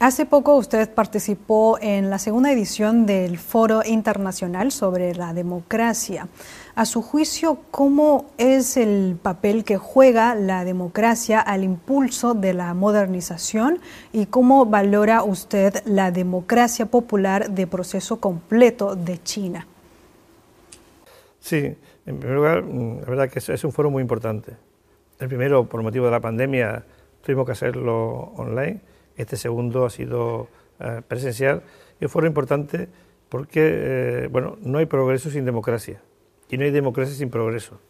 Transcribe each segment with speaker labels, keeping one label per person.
Speaker 1: Hace poco usted participó en la segunda edición del Foro Internacional sobre la Democracia. A su juicio, ¿cómo es el papel que juega la democracia al impulso de la modernización y cómo valora usted la democracia popular de proceso completo de China?
Speaker 2: Sí, en primer lugar, mm, la verdad que es un foro muy importante. El primero, por motivo de la pandemia, tuvimos que hacerlo online este segundo ha sido eh, presencial y un foro importante porque eh, bueno, no hay progreso sin democracia y no hay democracia sin progreso.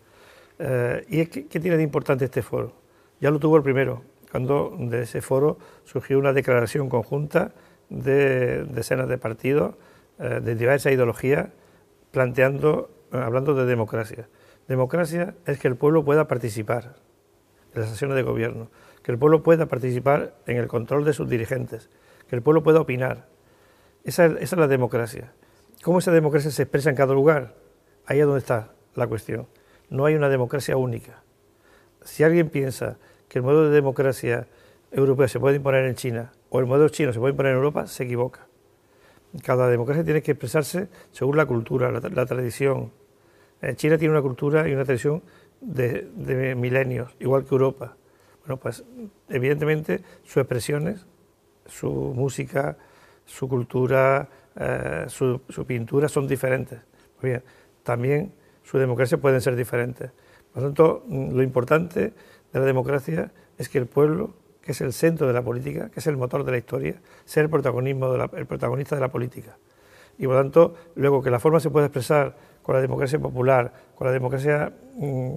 Speaker 2: Eh, ¿Y qué tiene de importante este foro? Ya lo tuvo el primero, cuando de ese foro surgió una declaración conjunta de decenas de partidos de diversas ideologías planteando, hablando de democracia. Democracia es que el pueblo pueda participar en las sesiones de gobierno que el pueblo pueda participar en el control de sus dirigentes, que el pueblo pueda opinar. Esa, es la democracia. ¿Cómo esa democracia se expresa en cada lugar? Ahí es donde está la cuestión. No hay una democracia única. Si alguien piensa que el modelo de democracia europeo se puede imponer en China o el modelo chino se puede imponer en Europa, se equivoca. Cada democracia tiene que expresarse según la cultura, la, tradición. Eh, China tiene una cultura y una tradición de milenios, igual que Europa. Bueno, pues evidentemente sus expresiones, su música, su cultura, eh, su, pintura son diferentes. también su democracia pueden ser diferentes. Por lo tanto, mm, lo importante de la democracia es que el pueblo, que es el centro de la política, que es el motor de la historia, sea el, protagonismo el protagonista de la política. Y por lo tanto, luego que la forma se puede expresar con la democracia popular, con la democracia mm,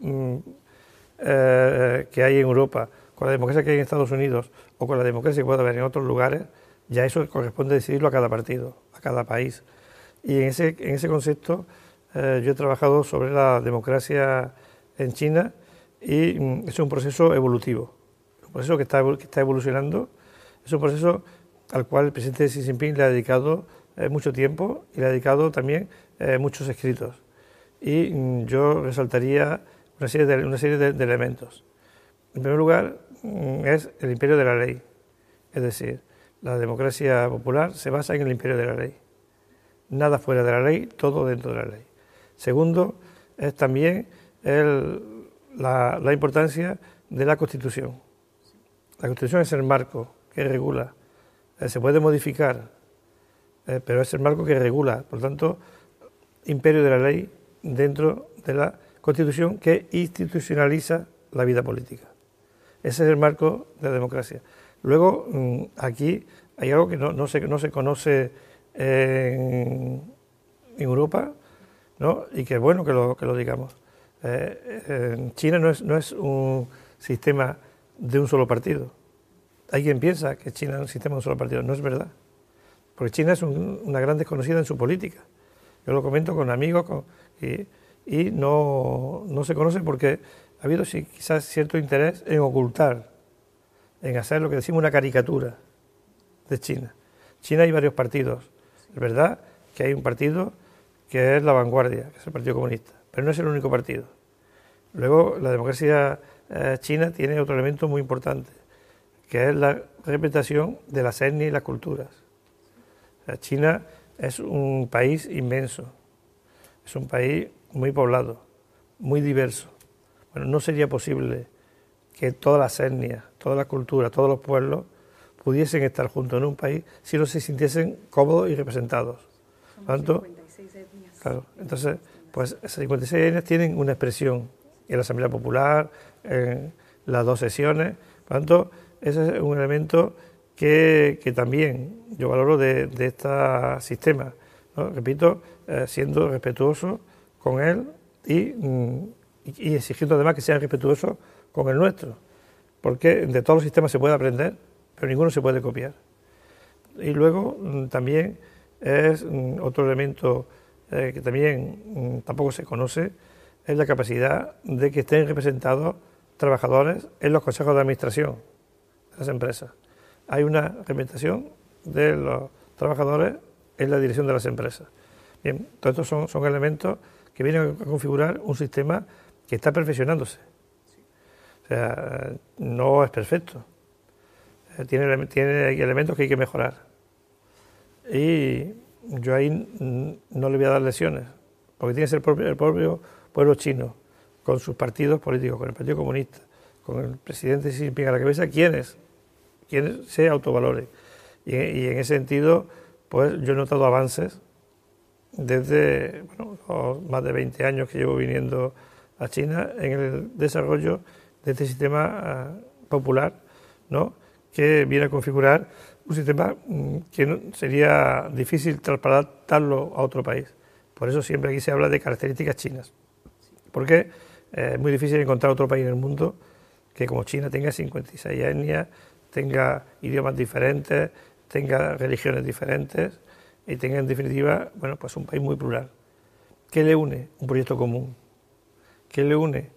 Speaker 2: mm, eh, que hay en Europa, con la democracia que hay en Estados Unidos o con la democracia que puede haber en otros lugares, ya eso corresponde decidirlo a cada partido, a cada país. Y en ese, en ese concepto eh, yo he trabajado sobre la democracia en China y mm, es un proceso evolutivo, un proceso que está, que está evolucionando, es un proceso al cual el presidente Xi Jinping le ha dedicado eh, mucho tiempo y le ha dedicado también muchos escritos. Y mm, yo resaltaría una serie, de, una serie de, elementos. En primer lugar, mm, es el imperio de la ley, es decir, la democracia popular se basa en el imperio de la ley. Nada fuera de la ley, todo dentro de la ley. Segundo, es también la, importancia de la Constitución. La Constitución es el marco que regula. Eh, se puede modificar, eh, pero es el marco que regula. Por tanto, imperio de la ley dentro de la constitución que institucionaliza la vida política. Ese es el marco de la democracia. Luego, mm, aquí hay algo que no, se, no se, conoce en, Europa, ¿no? y que es bueno que lo, que lo digamos. Eh, China no es, no es un sistema de un solo partido. Hay quien piensa que China es un sistema de un solo partido. No es verdad. Porque China es una gran desconocida en su política. Yo lo comento con amigos y no, se conoce porque ha habido quizás cierto interés en ocultar, en hacer lo que decimos una caricatura de China. China hay varios partidos. Es verdad que hay un partido que es la vanguardia, que es el Partido Comunista, pero no es el único partido. Luego, la democracia eh, china tiene otro elemento muy importante, que es la representación de las etnias y las culturas. China es un país inmenso, es un país muy poblado, muy diverso. Bueno, no sería posible que todas las etnias, todas las culturas, todos los pueblos pudiesen estar juntos en un país si no se sintiesen cómodos y representados. tanto, 56 etnias. Claro, entonces, pues esas 56 etnias tienen una expresión en la Asamblea Popular, en las dos sesiones. Por tanto, ese es un elemento que, también yo valoro de, este sistema. Repito, eh, siendo respetuoso con él mm, y, exigiendo además que sean respetuosos con el nuestro, porque de todos los sistemas se puede aprender, pero ninguno se puede copiar. Y luego mm, también es mm, otro elemento eh, que también tampoco se conoce, es la capacidad de que estén representados trabajadores en los consejos de administración de las empresas. Hay una representación de los trabajadores en la dirección de las empresas. Bien, todos estos son, son elementos que vienen a configurar un sistema que está perfeccionándose. O sea, no es perfecto. eh, tiene, tiene elementos que hay que mejorar. Y yo ahí no le voy a dar lesiones, porque tiene que ser el propio, pueblo chino, con sus partidos políticos, con el Partido Comunista, con el presidente Xi Jinping a la cabeza, quienes, quienes se autovalore. Y, y en ese sentido, pues yo he notado avances desde bueno, más de 20 años que llevo viniendo a China en el desarrollo de este sistema ah, popular, ¿no? que viene a configurar un sistema mm, que sería difícil trasladarlo a otro país. Por eso siempre aquí se habla de características chinas, porque eh, es muy difícil encontrar otro país en el mundo que como China tenga 56 etnias, tenga idiomas diferentes, tenga religiones diferentes y tenga en definitiva, bueno, pues un país muy plural. ¿Qué le une? Un proyecto común. ¿Qué le une?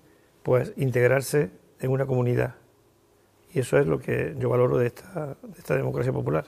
Speaker 2: Pues integrarse en una comunidad. Y eso es lo que yo valoro de esta, de esta democracia popular.